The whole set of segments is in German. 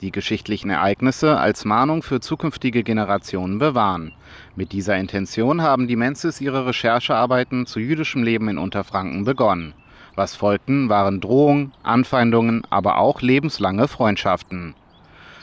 die geschichtlichen Ereignisse als Mahnung für zukünftige Generationen bewahren. Mit dieser Intention haben die Menzes ihre Recherchearbeiten zu jüdischem Leben in Unterfranken begonnen. Was folgten, waren Drohungen, Anfeindungen, aber auch lebenslange Freundschaften.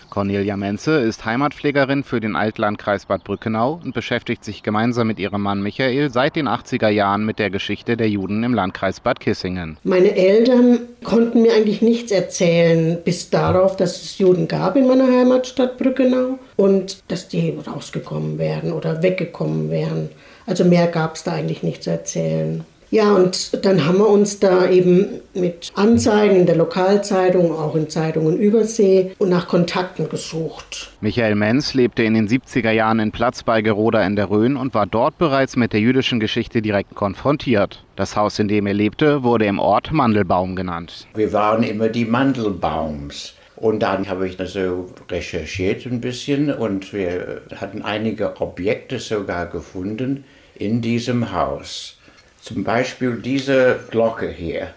Cornelia Menze ist Heimatpflegerin für den Altlandkreis Bad Brückenau und beschäftigt sich gemeinsam mit ihrem Mann Michael seit den 80er Jahren mit der Geschichte der Juden im Landkreis Bad Kissingen. Meine Eltern konnten mir eigentlich nichts erzählen, bis darauf, dass es Juden gab in meiner Heimatstadt Brückenau und dass die rausgekommen wären oder weggekommen wären. Also mehr gab es da eigentlich nicht zu erzählen. Ja, und dann haben wir uns da eben mit Anzeigen in der Lokalzeitung, auch in Zeitungen Übersee und nach Kontakten gesucht. Michael Menz lebte in den 70er Jahren in Platz bei Geroda in der Rhön und war dort bereits mit der jüdischen Geschichte direkt konfrontiert. Das Haus, in dem er lebte, wurde im Ort Mandelbaum genannt. Wir waren immer die Mandelbaums. Und dann habe ich so recherchiert ein bisschen und wir hatten einige Objekte sogar gefunden in diesem Haus. Zum Beispiel diese Glocke hier.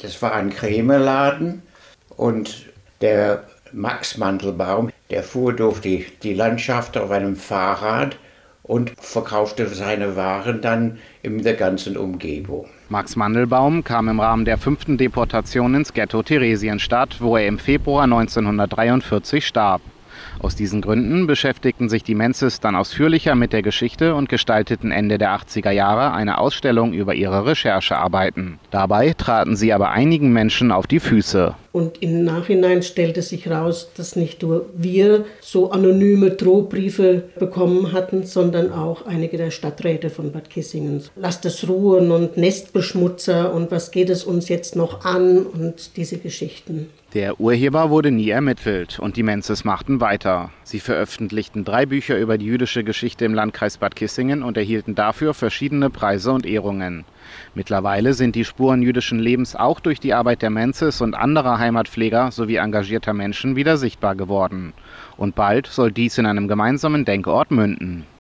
Das war ein Cremeladen und der Max Mandelbaum, der fuhr durch die, die Landschaft auf einem Fahrrad und verkaufte seine Waren dann in der ganzen Umgebung. Max Mandelbaum kam im Rahmen der fünften Deportation ins Ghetto Theresienstadt, wo er im Februar 1943 starb. Aus diesen Gründen beschäftigten sich die Menzes dann ausführlicher mit der Geschichte und gestalteten Ende der 80er Jahre eine Ausstellung über ihre Recherchearbeiten. Dabei traten sie aber einigen Menschen auf die Füße. Und im Nachhinein stellte sich heraus, dass nicht nur wir so anonyme Drohbriefe bekommen hatten, sondern auch einige der Stadträte von Bad Kissingen. Lasst es ruhen und Nestbeschmutzer und was geht es uns jetzt noch an und diese Geschichten. Der Urheber wurde nie ermittelt und die Menzes machten weiter. Sie veröffentlichten drei Bücher über die jüdische Geschichte im Landkreis Bad Kissingen und erhielten dafür verschiedene Preise und Ehrungen. Mittlerweile sind die Spuren jüdischen Lebens auch durch die Arbeit der Menzes und anderer Heimatpfleger sowie engagierter Menschen wieder sichtbar geworden. Und bald soll dies in einem gemeinsamen Denkort münden.